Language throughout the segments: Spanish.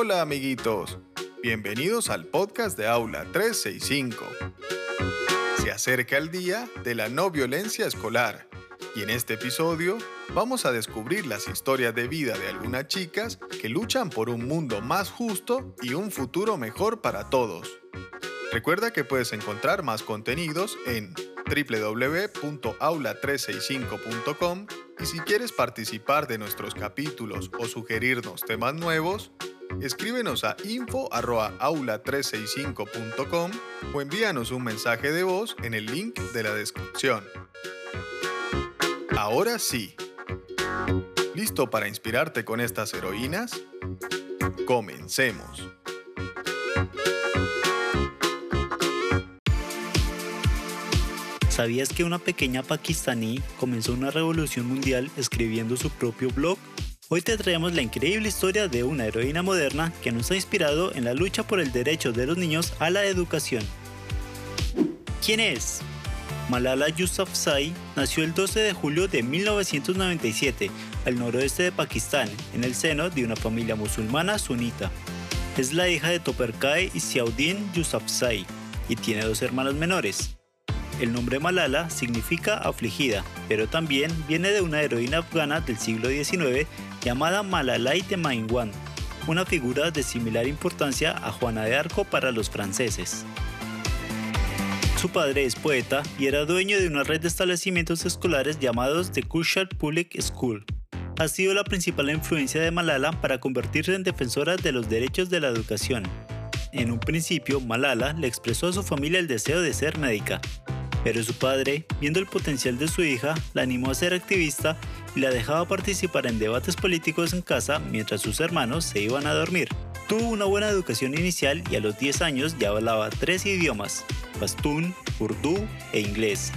Hola amiguitos, bienvenidos al podcast de Aula 365. Se acerca el día de la no violencia escolar y en este episodio vamos a descubrir las historias de vida de algunas chicas que luchan por un mundo más justo y un futuro mejor para todos. Recuerda que puedes encontrar más contenidos en www.aula365.com y si quieres participar de nuestros capítulos o sugerirnos temas nuevos, escríbenos a info.aula365.com o envíanos un mensaje de voz en el link de la descripción. Ahora sí. ¿Listo para inspirarte con estas heroínas? Comencemos. ¿Sabías que una pequeña pakistaní comenzó una revolución mundial escribiendo su propio blog? Hoy te traemos la increíble historia de una heroína moderna que nos ha inspirado en la lucha por el derecho de los niños a la educación. ¿Quién es? Malala Yousafzai nació el 12 de julio de 1997 al noroeste de Pakistán, en el seno de una familia musulmana sunita. Es la hija de Toperkai y Siaudin Yousafzai y tiene dos hermanos menores. El nombre Malala significa afligida, pero también viene de una heroína afgana del siglo XIX llamada Malalai de Mainwan, una figura de similar importancia a Juana de Arco para los franceses. Su padre es poeta y era dueño de una red de establecimientos escolares llamados The Kushal Public School. Ha sido la principal influencia de Malala para convertirse en defensora de los derechos de la educación. En un principio, Malala le expresó a su familia el deseo de ser médica, pero su padre, viendo el potencial de su hija, la animó a ser activista y la dejaba participar en debates políticos en casa mientras sus hermanos se iban a dormir. Tuvo una buena educación inicial y a los 10 años ya hablaba tres idiomas, pastún, urdú e inglés.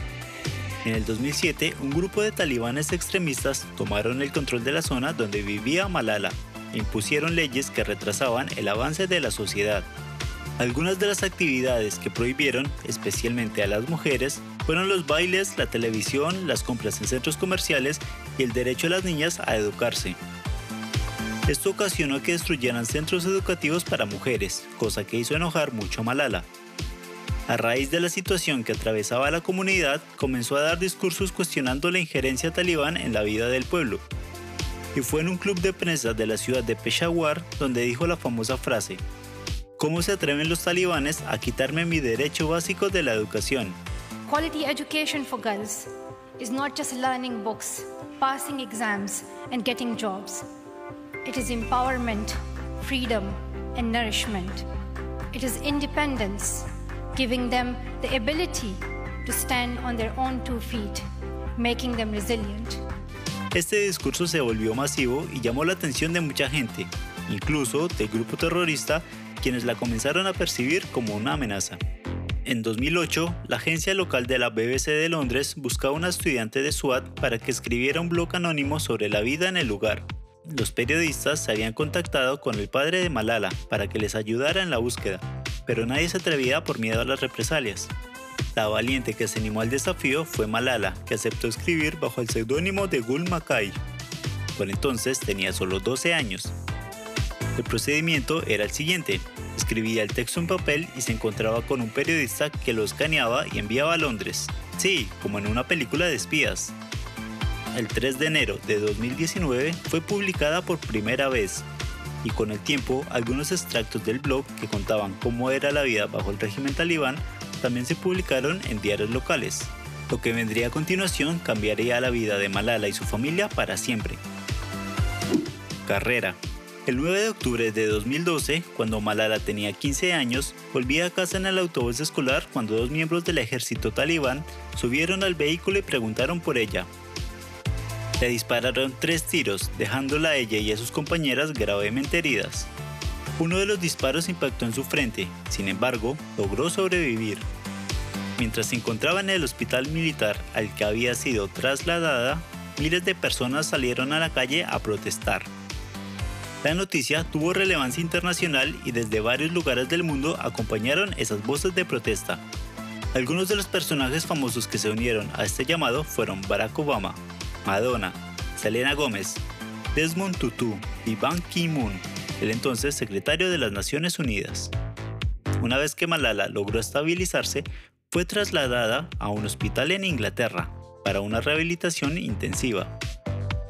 En el 2007, un grupo de talibanes extremistas tomaron el control de la zona donde vivía Malala e impusieron leyes que retrasaban el avance de la sociedad. Algunas de las actividades que prohibieron, especialmente a las mujeres, fueron los bailes, la televisión, las compras en centros comerciales y el derecho a las niñas a educarse. Esto ocasionó que destruyeran centros educativos para mujeres, cosa que hizo enojar mucho a Malala. A raíz de la situación que atravesaba la comunidad, comenzó a dar discursos cuestionando la injerencia talibán en la vida del pueblo. Y fue en un club de prensa de la ciudad de Peshawar donde dijo la famosa frase, ¿Cómo se atreven los talibanes a quitarme mi derecho básico de la educación? Quality education for girls is not just learning books, passing exams, and getting jobs. It is empowerment, freedom, and nourishment. It is independence, giving them the ability to stand on their own two feet, making them resilient. Este discurso se volvió masivo y llamó la atención de mucha gente, incluso del grupo terrorista quienes la comenzaron a percibir como una amenaza. En 2008, la agencia local de la BBC de Londres buscaba a una estudiante de SWAT para que escribiera un blog anónimo sobre la vida en el lugar. Los periodistas se habían contactado con el padre de Malala para que les ayudara en la búsqueda, pero nadie se atrevía por miedo a las represalias. La valiente que se animó al desafío fue Malala, que aceptó escribir bajo el seudónimo de Gul Makai. Por entonces tenía solo 12 años. El procedimiento era el siguiente. Escribía el texto en papel y se encontraba con un periodista que lo escaneaba y enviaba a Londres. Sí, como en una película de espías. El 3 de enero de 2019 fue publicada por primera vez y con el tiempo algunos extractos del blog que contaban cómo era la vida bajo el régimen talibán también se publicaron en diarios locales. Lo que vendría a continuación cambiaría la vida de Malala y su familia para siempre. Carrera. El 9 de octubre de 2012, cuando Malala tenía 15 años, volvía a casa en el autobús escolar cuando dos miembros del ejército talibán subieron al vehículo y preguntaron por ella. Le dispararon tres tiros, dejándola a ella y a sus compañeras gravemente heridas. Uno de los disparos impactó en su frente, sin embargo, logró sobrevivir. Mientras se encontraba en el hospital militar al que había sido trasladada, miles de personas salieron a la calle a protestar. La noticia tuvo relevancia internacional y desde varios lugares del mundo acompañaron esas voces de protesta. Algunos de los personajes famosos que se unieron a este llamado fueron Barack Obama, Madonna, Selena Gómez, Desmond Tutu y Ban Ki-moon. el entonces secretario de las Naciones Unidas. Una vez que Malala logró estabilizarse, fue trasladada a un hospital en Inglaterra para una rehabilitación intensiva.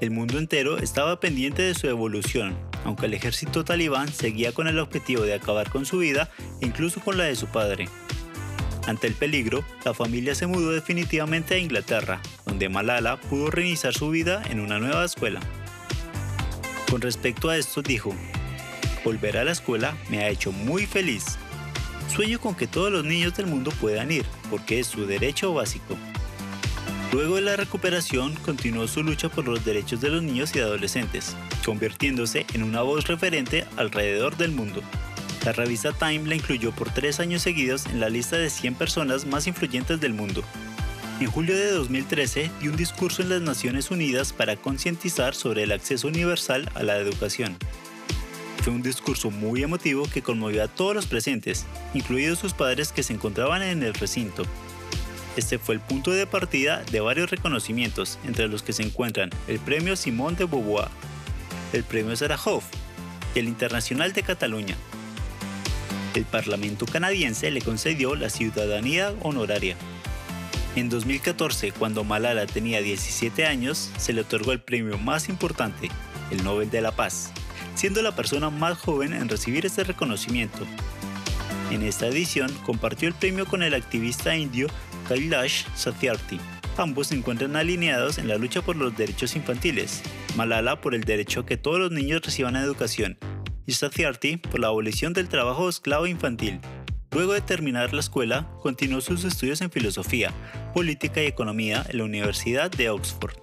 El mundo entero estaba pendiente de su evolución, aunque el ejército talibán seguía con el objetivo de acabar con su vida incluso con la de su padre. Ante el peligro, la familia se mudó definitivamente a Inglaterra, donde Malala pudo reiniciar su vida en una nueva escuela. Con respecto a esto dijo, volver a la escuela me ha hecho muy feliz. Sueño con que todos los niños del mundo puedan ir, porque es su derecho básico. Luego de la recuperación, continuó su lucha por los derechos de los niños y adolescentes, convirtiéndose en una voz referente alrededor del mundo. La revista Time la incluyó por tres años seguidos en la lista de 100 personas más influyentes del mundo. En julio de 2013 dio un discurso en las Naciones Unidas para concientizar sobre el acceso universal a la educación. Fue un discurso muy emotivo que conmovió a todos los presentes, incluidos sus padres que se encontraban en el recinto, este fue el punto de partida de varios reconocimientos, entre los que se encuentran el Premio Simón de Beauvoir, el Premio Sarajov y el Internacional de Cataluña. El Parlamento canadiense le concedió la ciudadanía honoraria. En 2014, cuando Malala tenía 17 años, se le otorgó el premio más importante, el Nobel de la Paz, siendo la persona más joven en recibir este reconocimiento. En esta edición compartió el premio con el activista indio Kailash Satyarthi. Ambos se encuentran alineados en la lucha por los derechos infantiles, Malala por el derecho a que todos los niños reciban educación y Satyarthi por la abolición del trabajo esclavo infantil. Luego de terminar la escuela, continuó sus estudios en filosofía, política y economía en la Universidad de Oxford.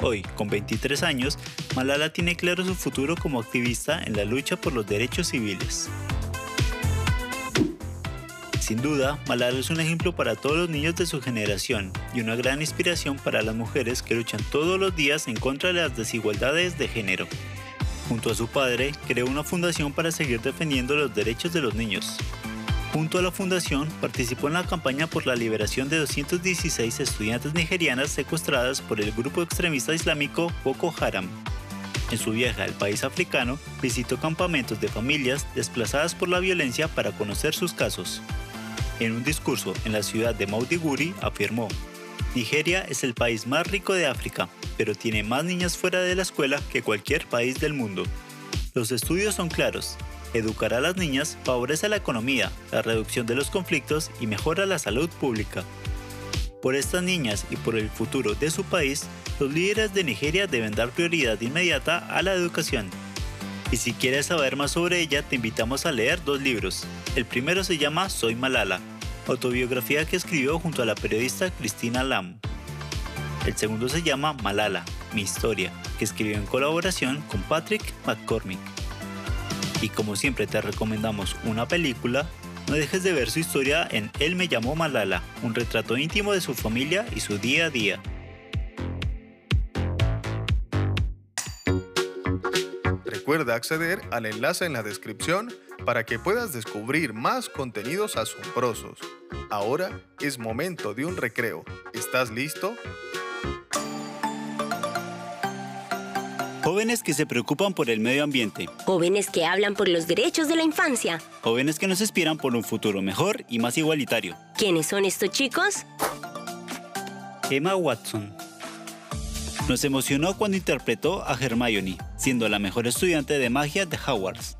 Hoy, con 23 años, Malala tiene claro su futuro como activista en la lucha por los derechos civiles. Sin duda, Malala es un ejemplo para todos los niños de su generación y una gran inspiración para las mujeres que luchan todos los días en contra de las desigualdades de género. Junto a su padre, creó una fundación para seguir defendiendo los derechos de los niños. Junto a la fundación, participó en la campaña por la liberación de 216 estudiantes nigerianas secuestradas por el grupo extremista islámico Boko Haram. En su viaje al país africano, visitó campamentos de familias desplazadas por la violencia para conocer sus casos. En un discurso en la ciudad de Maudiguri afirmó, Nigeria es el país más rico de África, pero tiene más niñas fuera de la escuela que cualquier país del mundo. Los estudios son claros. Educar a las niñas favorece la economía, la reducción de los conflictos y mejora la salud pública. Por estas niñas y por el futuro de su país, los líderes de Nigeria deben dar prioridad inmediata a la educación. Y si quieres saber más sobre ella, te invitamos a leer dos libros. El primero se llama Soy Malala, autobiografía que escribió junto a la periodista Cristina Lam. El segundo se llama Malala, mi historia, que escribió en colaboración con Patrick McCormick. Y como siempre te recomendamos una película, no dejes de ver su historia en Él me llamó Malala, un retrato íntimo de su familia y su día a día. Recuerda acceder al enlace en la descripción para que puedas descubrir más contenidos asombrosos. Ahora es momento de un recreo. ¿Estás listo? Jóvenes que se preocupan por el medio ambiente. Jóvenes que hablan por los derechos de la infancia. Jóvenes que nos inspiran por un futuro mejor y más igualitario. ¿Quiénes son estos chicos? Emma Watson, nos emocionó cuando interpretó a Hermione, siendo la mejor estudiante de magia de Hogwarts.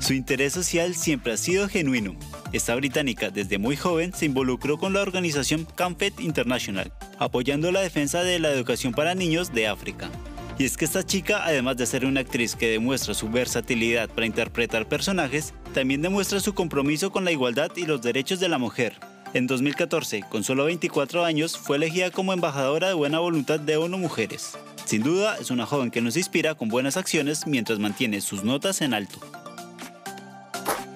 Su interés social siempre ha sido genuino. Esta británica desde muy joven se involucró con la organización CAMFET International, apoyando la defensa de la educación para niños de África. Y es que esta chica, además de ser una actriz que demuestra su versatilidad para interpretar personajes, también demuestra su compromiso con la igualdad y los derechos de la mujer, en 2014, con solo 24 años, fue elegida como embajadora de buena voluntad de ONU Mujeres. Sin duda, es una joven que nos inspira con buenas acciones mientras mantiene sus notas en alto.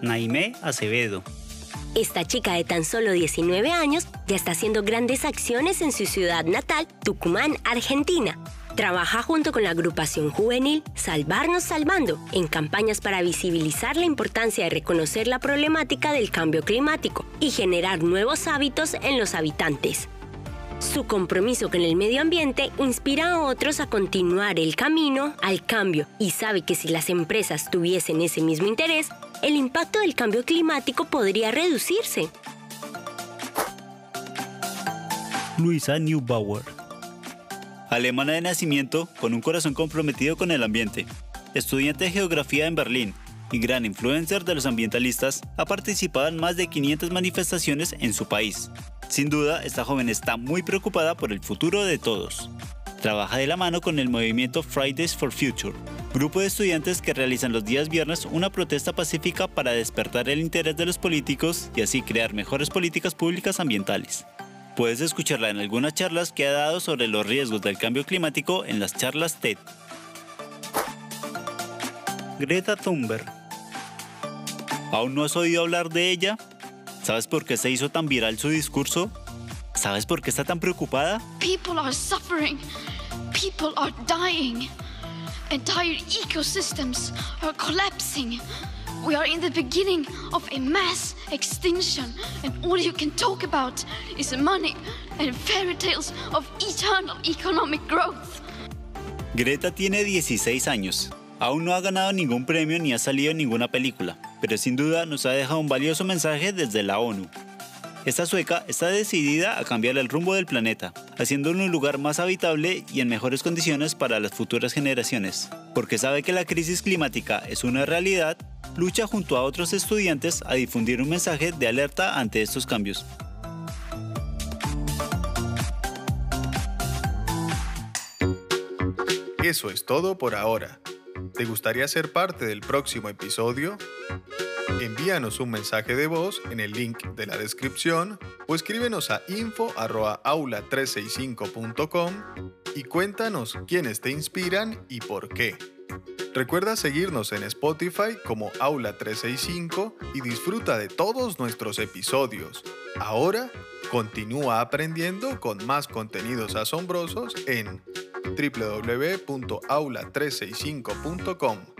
Naime Acevedo. Esta chica de tan solo 19 años ya está haciendo grandes acciones en su ciudad natal, Tucumán, Argentina. Trabaja junto con la agrupación juvenil Salvarnos Salvando en campañas para visibilizar la importancia de reconocer la problemática del cambio climático y generar nuevos hábitos en los habitantes. Su compromiso con el medio ambiente inspira a otros a continuar el camino al cambio y sabe que si las empresas tuviesen ese mismo interés, el impacto del cambio climático podría reducirse. Luisa Neubauer. Alemana de nacimiento, con un corazón comprometido con el ambiente. Estudiante de geografía en Berlín y gran influencer de los ambientalistas, ha participado en más de 500 manifestaciones en su país. Sin duda, esta joven está muy preocupada por el futuro de todos. Trabaja de la mano con el movimiento Fridays for Future, grupo de estudiantes que realizan los días viernes una protesta pacífica para despertar el interés de los políticos y así crear mejores políticas públicas ambientales. Puedes escucharla en algunas charlas que ha dado sobre los riesgos del cambio climático en las charlas TED. Greta Thunberg. ¿Aún no has oído hablar de ella? ¿Sabes por qué se hizo tan viral su discurso? ¿Sabes por qué está tan preocupada? People are suffering. People are dying. Entire ecosystems are collapsing. We are in the beginning of a mass extinction, and all you can talk about is money and fairy tales of eternal economic growth. Greta tiene 16 años. Aún no ha ganado ningún premio ni ha salido en ninguna película, pero sin duda nos ha dejado un valioso mensaje desde la ONU. Esta sueca está decidida a cambiar el rumbo del planeta, haciéndolo un lugar más habitable y en mejores condiciones para las futuras generaciones. Porque sabe que la crisis climática es una realidad, lucha junto a otros estudiantes a difundir un mensaje de alerta ante estos cambios. Eso es todo por ahora. ¿Te gustaría ser parte del próximo episodio? Envíanos un mensaje de voz en el link de la descripción o escríbenos a info@aula365.com y cuéntanos quiénes te inspiran y por qué. Recuerda seguirnos en Spotify como Aula 365 y disfruta de todos nuestros episodios. Ahora, continúa aprendiendo con más contenidos asombrosos en www.aula365.com.